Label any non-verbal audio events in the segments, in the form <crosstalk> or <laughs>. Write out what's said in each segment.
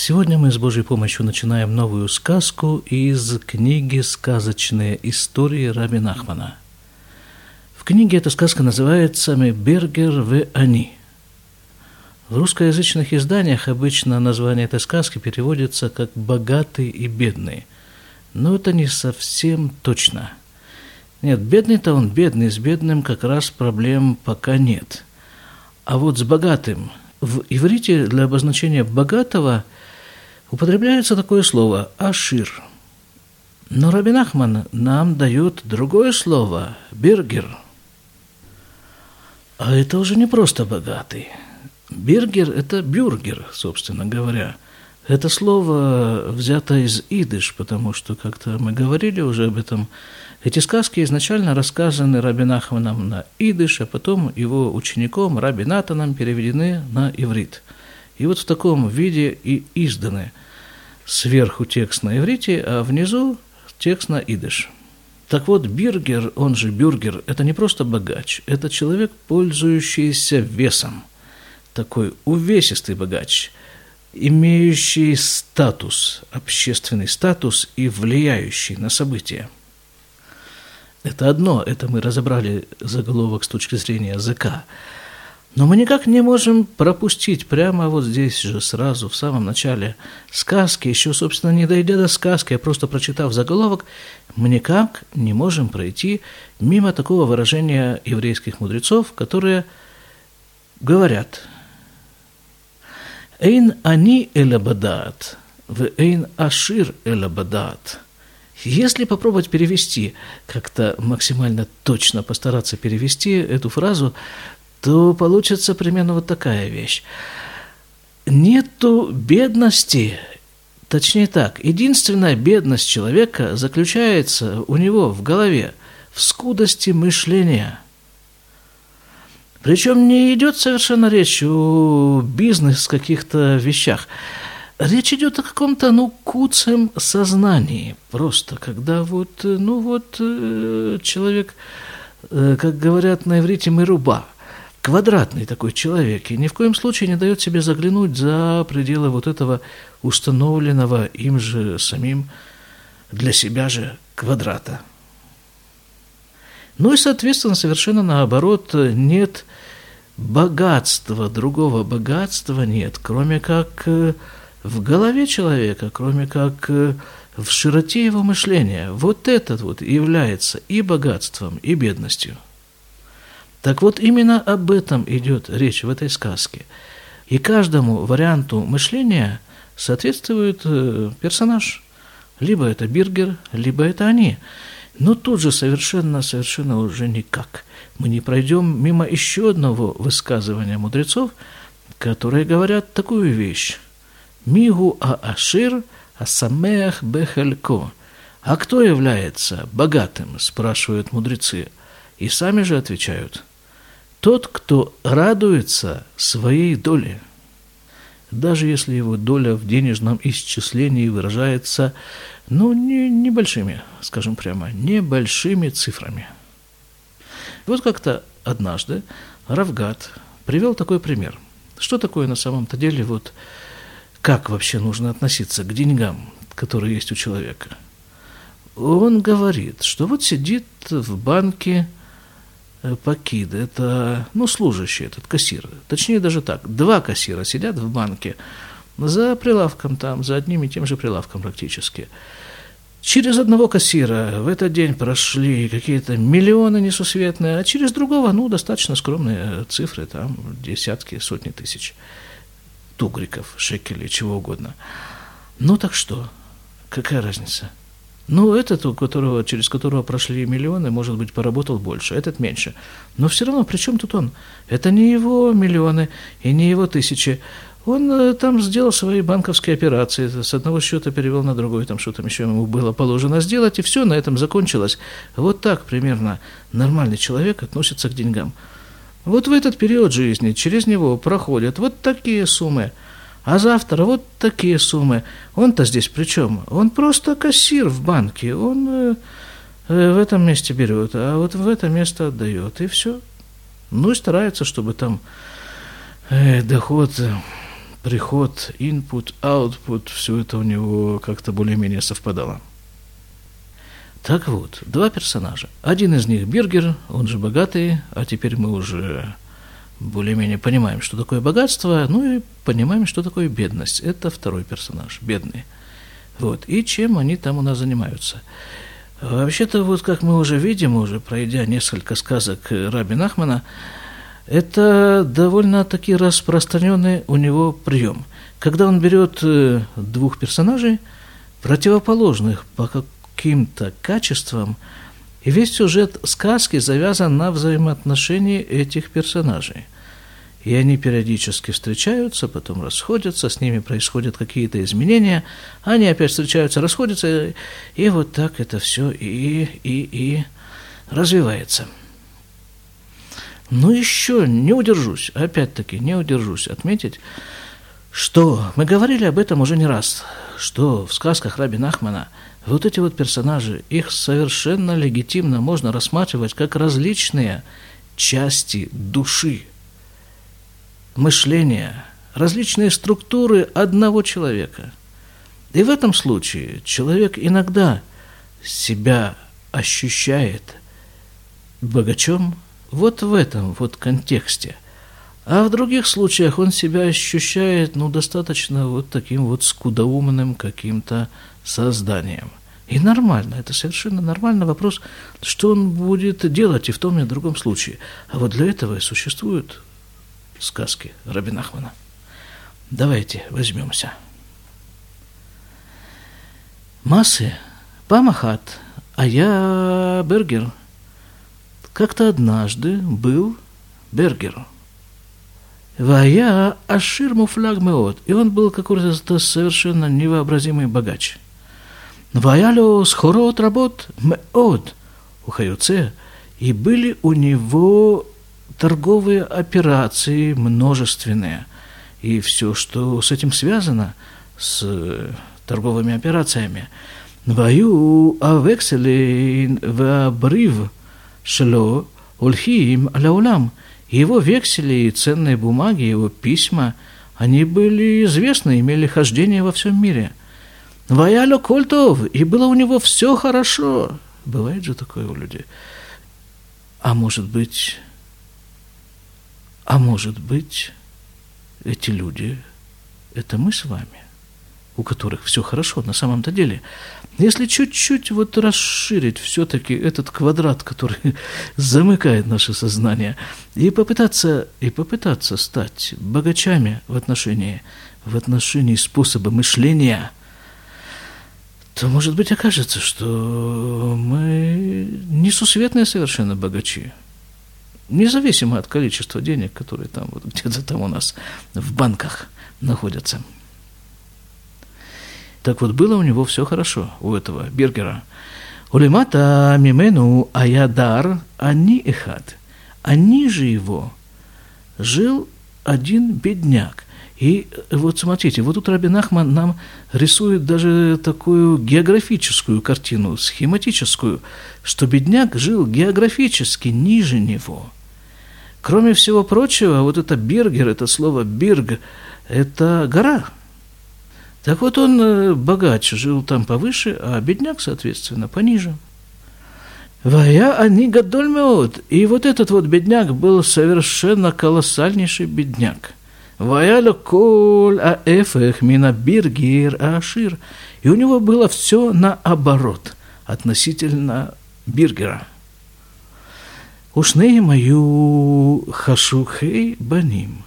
Сегодня мы с Божьей помощью начинаем новую сказку из книги «Сказочные истории» Раби Нахмана. В книге эта сказка называется «Бергер в они». В русскоязычных изданиях обычно название этой сказки переводится как «богатый и бедный», но это не совсем точно. Нет, бедный-то он бедный, с бедным как раз проблем пока нет. А вот с богатым – в иврите для обозначения богатого употребляется такое слово «ашир». Но Рабин Ахман нам дает другое слово – «бергер». А это уже не просто богатый. Бергер – это бюргер, собственно говоря. Это слово взято из идыш, потому что как-то мы говорили уже об этом – эти сказки изначально рассказаны Раби Нахманом на идыш, а потом его учеником Раби Натаном переведены на иврит. И вот в таком виде и изданы. Сверху текст на иврите, а внизу текст на идыш. Так вот, биргер, он же бюргер, это не просто богач, это человек, пользующийся весом. Такой увесистый богач, имеющий статус, общественный статус и влияющий на события – это одно, это мы разобрали заголовок с точки зрения языка. Но мы никак не можем пропустить прямо вот здесь же сразу, в самом начале сказки, еще, собственно, не дойдя до сказки, а просто прочитав заголовок, мы никак не можем пройти мимо такого выражения еврейских мудрецов, которые говорят «Эйн ани элабадат, в эйн ашир элабадат». Если попробовать перевести, как-то максимально точно постараться перевести эту фразу, то получится примерно вот такая вещь. Нету бедности, точнее так, единственная бедность человека заключается у него в голове, в скудости мышления. Причем не идет совершенно речь о бизнес каких-то вещах. Речь идет о каком-то, ну, куцем сознании. Просто, когда вот, ну, вот э, человек, э, как говорят на иврите, руба, квадратный такой человек, и ни в коем случае не дает себе заглянуть за пределы вот этого установленного им же самим для себя же квадрата. Ну и, соответственно, совершенно наоборот, нет богатства, другого богатства нет, кроме как в голове человека, кроме как э, в широте его мышления. Вот этот вот является и богатством, и бедностью. Так вот, именно об этом идет речь в этой сказке. И каждому варианту мышления соответствует э, персонаж. Либо это Биргер, либо это они. Но тут же совершенно, совершенно уже никак. Мы не пройдем мимо еще одного высказывания мудрецов, которые говорят такую вещь. Мигу Аашир Асамеах Бехалько. А кто является богатым, спрашивают мудрецы. И сами же отвечают. Тот, кто радуется своей доле. Даже если его доля в денежном исчислении выражается, ну, не, небольшими, скажем прямо, небольшими цифрами. Вот как-то однажды Равгат привел такой пример. Что такое на самом-то деле вот как вообще нужно относиться к деньгам, которые есть у человека. Он говорит, что вот сидит в банке Пакид, это, ну, служащий этот, кассир. Точнее, даже так, два кассира сидят в банке за прилавком там, за одним и тем же прилавком практически. Через одного кассира в этот день прошли какие-то миллионы несусветные, а через другого, ну, достаточно скромные цифры, там, десятки, сотни тысяч тугриков, шекелей, чего угодно. Ну так что? Какая разница? Ну, этот, у которого, через которого прошли миллионы, может быть, поработал больше, этот меньше. Но все равно, при чем тут он? Это не его миллионы и не его тысячи. Он э, там сделал свои банковские операции, с одного счета перевел на другой, там что там еще ему было положено сделать, и все, на этом закончилось. Вот так примерно нормальный человек относится к деньгам. Вот в этот период жизни через него проходят вот такие суммы, а завтра вот такие суммы. Он-то здесь при чем? Он просто кассир в банке, он э, э, в этом месте берет, а вот в это место отдает, и все. Ну и старается, чтобы там э, доход приход, input, output, все это у него как-то более-менее совпадало. Так вот, два персонажа. Один из них Биргер, он же богатый, а теперь мы уже более-менее понимаем, что такое богатство, ну и понимаем, что такое бедность. Это второй персонаж, бедный. Вот. И чем они там у нас занимаются. Вообще-то, вот как мы уже видим, уже пройдя несколько сказок Раби Нахмана, это довольно-таки распространенный у него прием. Когда он берет э, двух персонажей, противоположных по каким-то качествам, и весь сюжет сказки завязан на взаимоотношении этих персонажей. И они периодически встречаются, потом расходятся, с ними происходят какие-то изменения, они опять встречаются, расходятся, и вот так это все и, и, и развивается. Ну еще не удержусь, опять-таки не удержусь отметить, что мы говорили об этом уже не раз, что в сказках Раби Нахмана вот эти вот персонажи, их совершенно легитимно можно рассматривать как различные части души, мышления, различные структуры одного человека. И в этом случае человек иногда себя ощущает богачом, вот в этом вот контексте. А в других случаях он себя ощущает, ну, достаточно вот таким вот скудоумным каким-то созданием. И нормально, это совершенно нормальный вопрос, что он будет делать и в том и в другом случае. А вот для этого и существуют сказки Рабин Ахмана. Давайте возьмемся. Массы, Памахат, а я Бергер – как-то однажды был Бергер. Вая Ашир Муфляг Меот. И он был какой-то совершенно невообразимый богач. Ваялю схорот работ Меот. У Хаюце. И были у него торговые операции множественные. И все, что с этим связано, с торговыми операциями. Ваю авекселин вабрив Шло Ульхиим Аляулам. Его вексели и ценные бумаги, его письма, они были известны, имели хождение во всем мире. Ваялю Кольтов, и было у него все хорошо. Бывает же такое у людей. А может быть, а может быть, эти люди, это мы с вами, у которых все хорошо на самом-то деле. Если чуть-чуть вот расширить все-таки этот квадрат, который <laughs> замыкает наше сознание, и попытаться, и попытаться стать богачами в отношении, в отношении способа мышления, то, может быть, окажется, что мы несусветные совершенно богачи. Независимо от количества денег, которые там вот где-то там у нас в банках находятся. Так вот, было у него все хорошо, у этого Бергера. Улимата мимену аядар они эхад. А ниже его жил один бедняк. И вот смотрите, вот тут Рабин Ахман нам рисует даже такую географическую картину, схематическую, что бедняк жил географически ниже него. Кроме всего прочего, вот это Бергер, это слово Бирг, это гора – так вот он э, богаче жил там повыше, а бедняк, соответственно, пониже. Вая они гадольмеот. И вот этот вот бедняк был совершенно колоссальнейший бедняк. Вая коль а эфех мина биргир ашир. И у него было все наоборот относительно биргера. Ушней мою хашухей баним.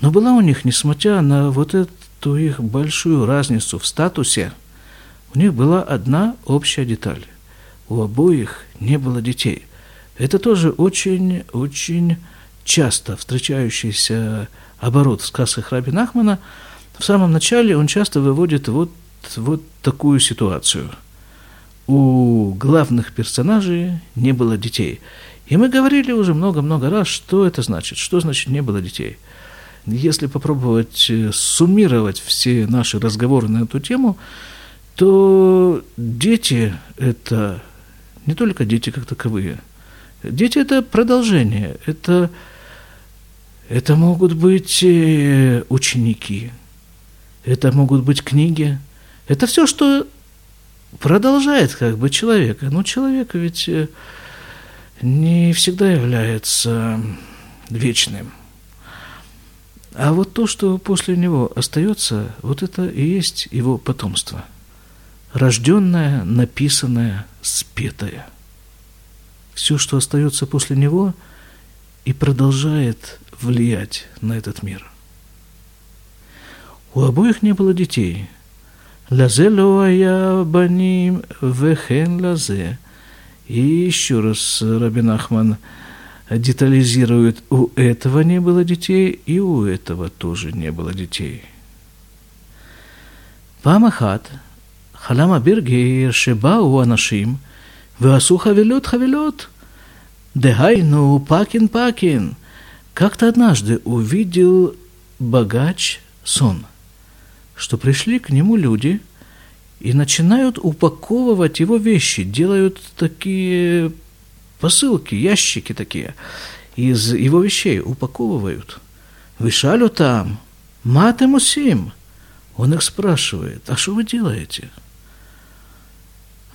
Но была у них, несмотря на вот это ту их большую разницу в статусе, у них была одна общая деталь. У обоих не было детей. Это тоже очень-очень часто встречающийся оборот в сказках Раби Нахмана. В самом начале он часто выводит вот, вот такую ситуацию. У главных персонажей не было детей. И мы говорили уже много-много раз, что это значит, что значит не было детей – если попробовать э, суммировать все наши разговоры на эту тему, то дети – это не только дети как таковые. Дети – это продолжение, это, это могут быть э, ученики, это могут быть книги. Это все, что продолжает как бы человека. Но человек ведь э, не всегда является вечным. А вот то, что после него остается, вот это и есть его потомство. Рожденное, написанное, спетое. Все, что остается после него, и продолжает влиять на этот мир. У обоих не было детей. Лазе я баним вехен лазе. И еще раз Рабин Ахман детализирует, у этого не было детей, и у этого тоже не было детей. Памахат, халама биргейр шеба у анашим, веасу хавелет хавелет – Дегайну Пакин-Пакин как-то однажды увидел богач сон, что пришли к нему люди и начинают упаковывать его вещи, делают такие посылки, ящики такие, из его вещей упаковывают. Вышалю там, матему сим. Он их спрашивает, а что вы делаете? –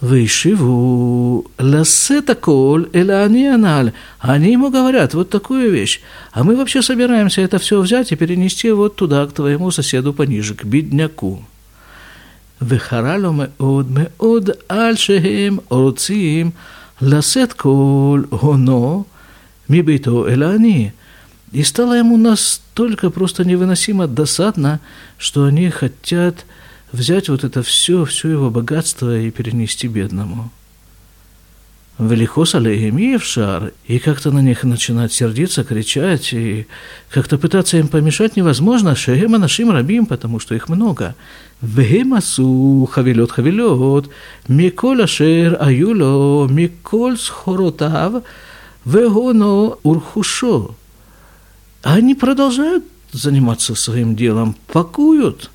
Вышиву лассета кол эля они аналь. Они ему говорят вот такую вещь. А мы вообще собираемся это все взять и перенести вот туда, к твоему соседу пониже, к бедняку. וחרה לו מאוד מאוד על שהם רוצים לשאת כל הונו מביתו אל העני. И стало ему настолько просто невыносимо досадно, что они хотят взять вот это все, все его богатство и перенести бедному. Велихос алейхим шар, и как-то на них начинать сердиться, кричать, и как-то пытаться им помешать невозможно, шеема нашим рабим, потому что их много. Вегемасу хавилет хавилет, миколь Шер, аюло, миколь схоротав, вегоно урхушо. Они продолжают заниматься своим делом, пакуют –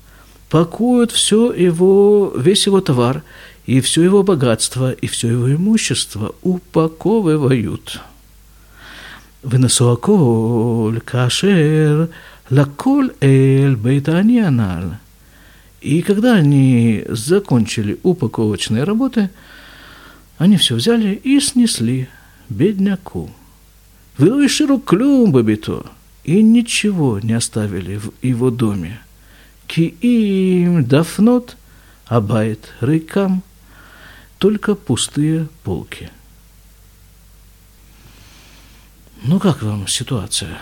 пакуют все его, весь его товар, и все его богатство, и все его имущество упаковывают. Выносуаколь, кашер, лаколь эль бейтаньянал. И когда они закончили упаковочные работы, они все взяли и снесли бедняку. Вылыши рук клюм бабито, и ничего не оставили в его доме – כי им дафнот абайт рейкам, только пустые полки. Ну как вам ситуация?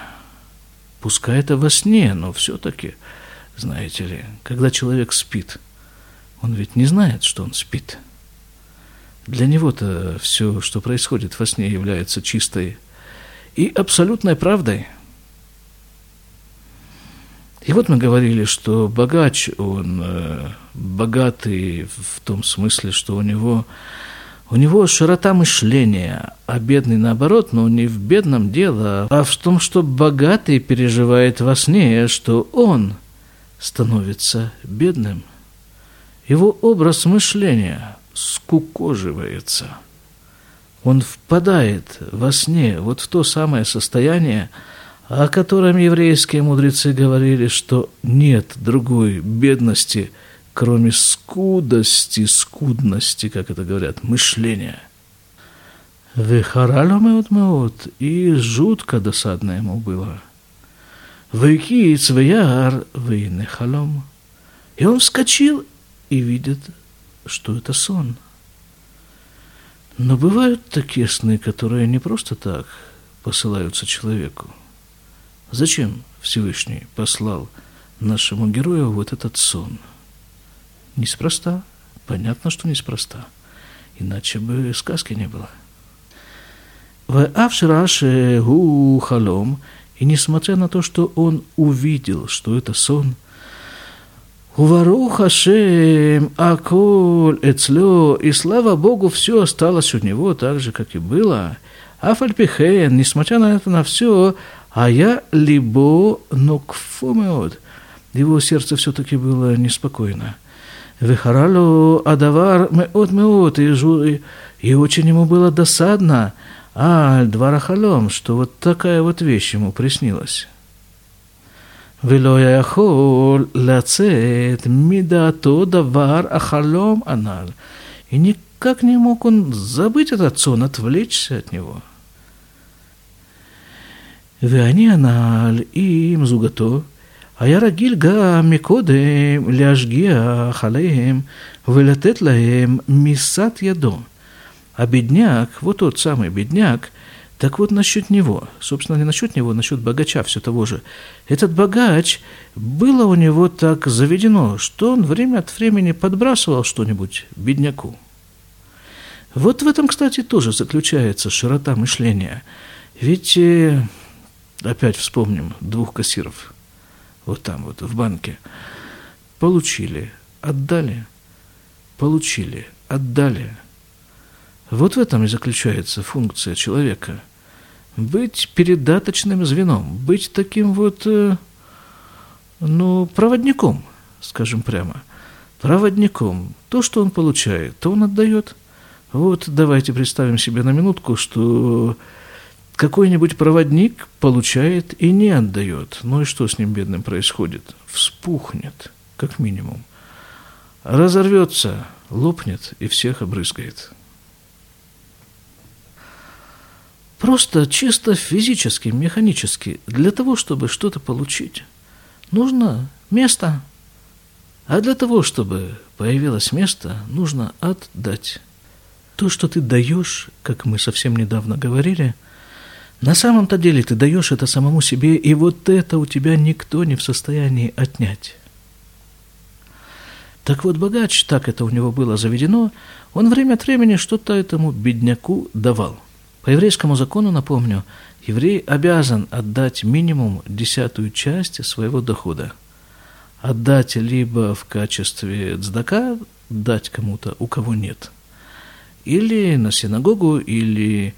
Пускай это во сне, но все-таки, знаете ли, когда человек спит, он ведь не знает, что он спит. Для него-то все, что происходит во сне, является чистой и абсолютной правдой – и вот мы говорили, что богач, он э, богатый в том смысле, что у него, у него широта мышления, а бедный наоборот, но не в бедном дело, а в том, что богатый переживает во сне, что он становится бедным. Его образ мышления скукоживается. Он впадает во сне вот в то самое состояние, о котором еврейские мудрецы говорили, что нет другой бедности, кроме скудости, скудности, как это говорят, мышления. Вехаралю меот и жутко досадно ему было. Вейки цвеяр вейнехалом. И он вскочил и видит, что это сон. Но бывают такие сны, которые не просто так посылаются человеку. Зачем Всевышний послал нашему герою вот этот сон? Неспроста. Понятно, что неспроста. Иначе бы сказки не было. В Авшираше гу халом, и несмотря на то, что он увидел, что это сон, Увару Хашем, Аколь, Эцлё, и слава Богу, все осталось у него так же, как и было. Афальпихен, несмотря на это, на все, а я либо нокфомеод. Его сердце все-таки было неспокойно. Вехаралу адавар меот меот, и, и очень ему было досадно, а дварахалом, что вот такая вот вещь ему приснилась. ולא יכול לצאת מדעתו דבר החלום הנ"ל. И никак не мог он забыть этот сон, отвлечься от него. ואני הנ"ל עם זוגתו, היה רגיל גם מקודם להשגיח עליהם ולתת להם מיסת ידו. А бедняк, вот тот самый бедняк, так вот насчет него, собственно, не насчет него, насчет богача все того же. Этот богач, было у него так заведено, что он время от времени подбрасывал что-нибудь бедняку. Вот в этом, кстати, тоже заключается широта мышления. Ведь, э, опять вспомним двух кассиров, вот там вот в банке, получили, отдали, получили, отдали. Вот в этом и заключается функция человека – быть передаточным звеном, быть таким вот, э, ну, проводником, скажем прямо. Проводником. То, что он получает, то он отдает. Вот давайте представим себе на минутку, что какой-нибудь проводник получает и не отдает. Ну и что с ним, бедным, происходит? Вспухнет, как минимум. Разорвется, лопнет и всех обрызгает. Просто чисто физически, механически, для того, чтобы что-то получить, нужно место. А для того, чтобы появилось место, нужно отдать. То, что ты даешь, как мы совсем недавно говорили, на самом-то деле ты даешь это самому себе, и вот это у тебя никто не в состоянии отнять. Так вот, богач, так это у него было заведено, он время от времени что-то этому бедняку давал – по еврейскому закону, напомню, еврей обязан отдать минимум десятую часть своего дохода. Отдать либо в качестве цдака, дать кому-то, у кого нет. Или на синагогу, или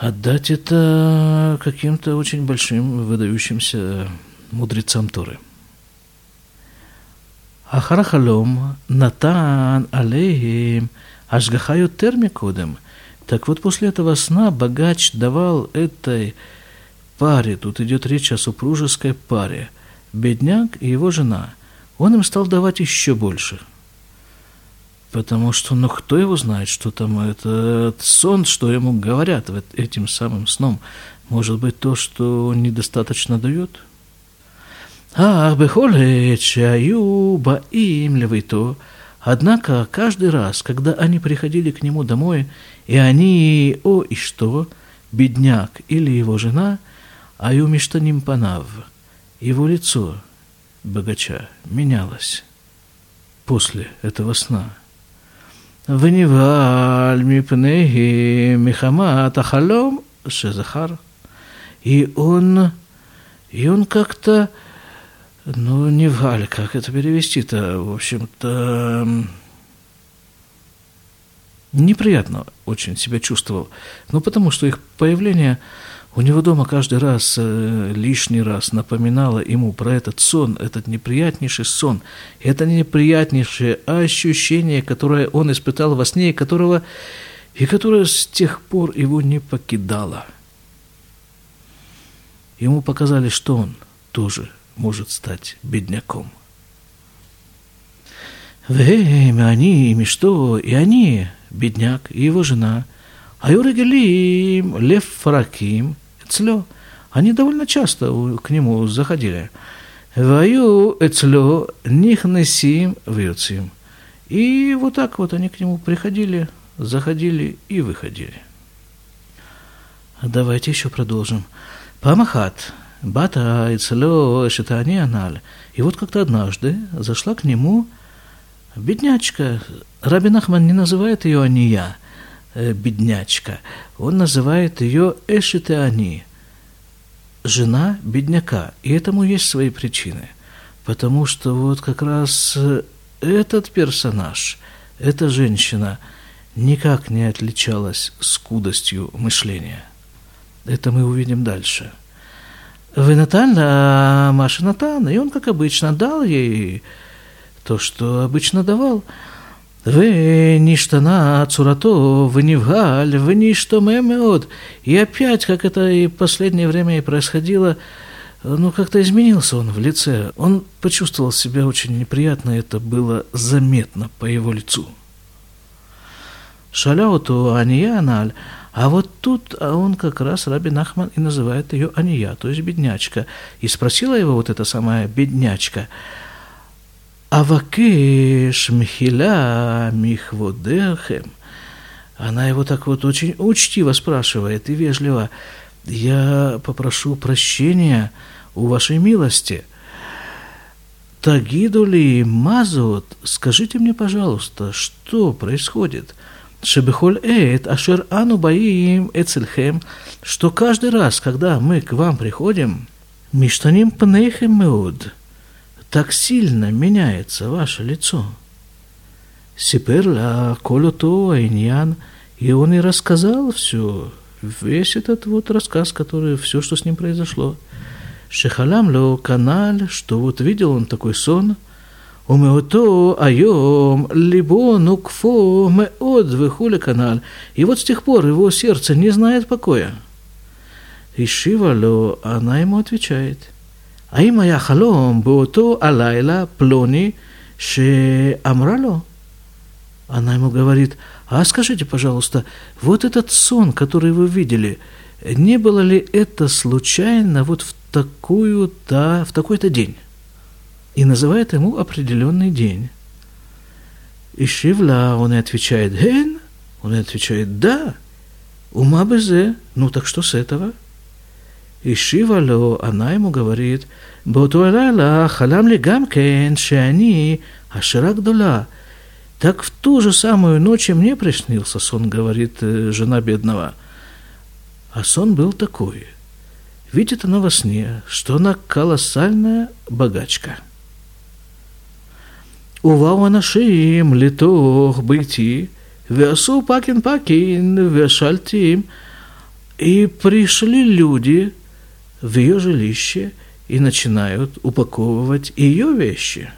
отдать это каким-то очень большим выдающимся мудрецам Торы. Ахарахалом натан алейхим ашгаха ютер микодем – так вот, после этого сна богач давал этой паре, тут идет речь о супружеской паре, бедняк и его жена, он им стал давать еще больше. Потому что, ну, кто его знает, что там этот сон, что ему говорят этим самым сном. Может быть, то, что он недостаточно дает? А, бехолет, шаю, баим, левито, Однако каждый раз, когда они приходили к нему домой, и они, о и что, бедняк или его жена, аю миштаним панав, его лицо, богача, менялось после этого сна. ונבהל מפניהם מחמת החלום שזכר. И он, и он как-то ну, не в Галь, как это перевести-то? В общем-то, неприятно очень себя чувствовал. Ну, потому что их появление у него дома каждый раз, э, лишний раз напоминало ему про этот сон, этот неприятнейший сон, это неприятнейшее ощущение, которое он испытал во сне, которого, и которое с тех пор его не покидало. Ему показали, что он тоже может стать бедняком. Время они, ими что, и они, бедняк и его жена, а Юрегелим, Лев Фараким, Цлё, они довольно часто к нему заходили. Ваю Эцлё, Нихнесим, Вьюцим. И вот так вот они к нему приходили, заходили и выходили. Давайте еще продолжим. Памахат, Бата Ицело Шитани Аналь. И вот как-то однажды зашла к нему беднячка. Рабин Ахман не называет ее Ания, беднячка. Он называет ее Эшитеани, жена бедняка. И этому есть свои причины. Потому что вот как раз этот персонаж, эта женщина никак не отличалась скудостью мышления. Это мы увидим дальше – Венатан Маша Натан, и он, как обычно, дал ей то, что обычно давал. Веништана цурато, венивгаль, веништомемеот. И опять, как это и в последнее время и происходило, ну, как-то изменился он в лице. Он почувствовал себя очень неприятно, это было заметно по его лицу. Шаляуту Ания Аналь, а вот тут а он как раз Раби Нахман и называет ее Ания, то есть беднячка. И спросила его вот эта самая беднячка, «Авакеш мхиля михводерхем». Она его так вот очень учтиво спрашивает и вежливо, «Я попрошу прощения у вашей милости». Тагиду ли мазут, скажите мне, пожалуйста, что происходит – Шебехоль эйт, ашер ану баим эцельхем, что каждый раз, когда мы к вам приходим, миштаним пнейхем меуд, так сильно меняется ваше лицо. Сипер Колю то Айньян, и он и рассказал все, весь этот вот рассказ, который, все, что с ним произошло. Шехалам ло каналь, что вот видел он такой сон, умеото айом либо нукфо меод вихуля каналь. И вот с тех пор его сердце не знает покоя. И Шива ло, она ему отвечает – им я халом боото алайла плони ше амрало. Она ему говорит, а скажите, пожалуйста, вот этот сон, который вы видели, не было ли это случайно вот в такую-то, в такой-то день? и называет ему определенный день. И Шивла, он и отвечает, «Ген?» Он и отвечает, «Да». «Ума безе?» Ну так что с этого? И шивало, она ему говорит, Ботуэлайла, халам ли гамкен, шани, ашира гдула. Так в ту же самую ночь и мне приснился сон, говорит э, жена бедного. А сон был такой. Видит она во сне, что она колоссальная богачка. Увау анашим, литох, быти, весу пакин пакин, вешальтим. И пришли люди – в ее жилище и начинают упаковывать ее вещи.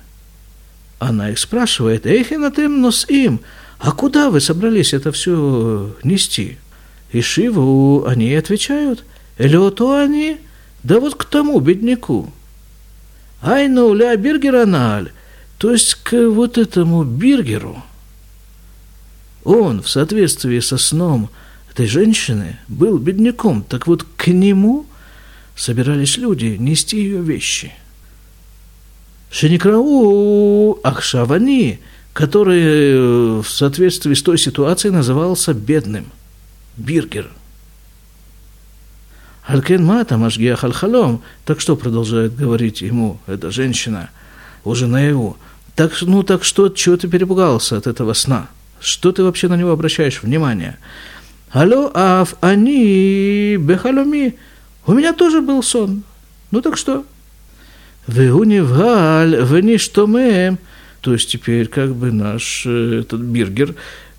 Она их спрашивает, «Эйхинатем нос им, а куда вы собрались это все нести?» И Шиву они отвечают, «Элеото они, да вот к тому бедняку». «Айну ля биргераналь, то есть к вот этому Биргеру, он в соответствии со сном этой женщины был бедняком, так вот к нему собирались люди нести ее вещи. Шеникрау Ахшавани, который э, в соответствии с той ситуацией назывался бедным, Биргер. Алькен Мата Машгиах Аль-Халом, так что продолжает говорить ему эта женщина, уже наяву, так, ну так что, чего ты перепугался от этого сна? Что ты вообще на него обращаешь внимание? Алло, аф, они, бехаломи. У меня тоже был сон. Ну так что? Веунивгаль, веништомеем. То есть теперь как бы наш э, этот Биргер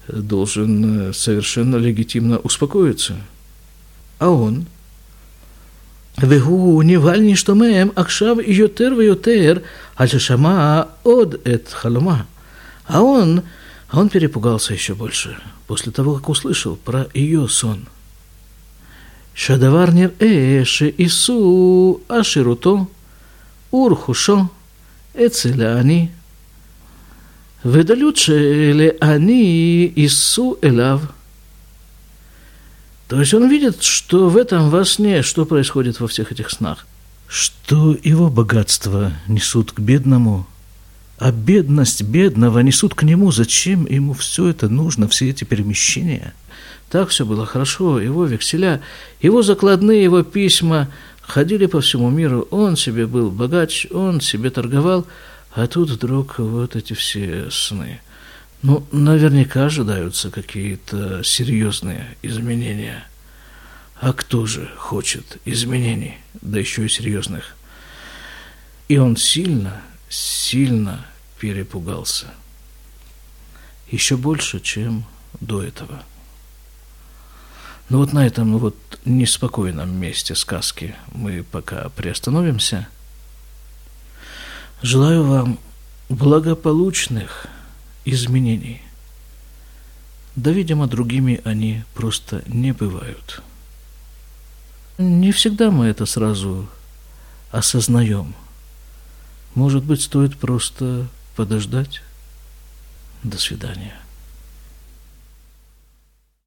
должен э, совершенно легитимно успокоиться. А он? Вегу ниваль ништомеем акшав йотер вьотер альшама од эт халума. А он, а он перепугался еще больше после того, как услышал про ее сон – שהדבר נראה שיישאו עשירותו ורכושו אצל העני, ודלות שלעני יישאו אליו. То есть он видит, что в этом во сне, что происходит во всех этих снах, что его богатство несут к бедному, а бедность бедного несут к нему. Зачем ему все это нужно, все эти перемещения? так все было хорошо, его векселя, его закладные, его письма ходили по всему миру. Он себе был богач, он себе торговал, а тут вдруг вот эти все сны – ну, наверняка ожидаются какие-то серьезные изменения. А кто же хочет изменений, да еще и серьезных? И он сильно, сильно перепугался. Еще больше, чем до этого. Ну вот на этом вот неспокойном месте сказки мы пока приостановимся. Желаю вам благополучных – изменений. Да, видимо, другими они просто не бывают. Не всегда мы это сразу осознаем. Может быть, стоит просто подождать. До свидания.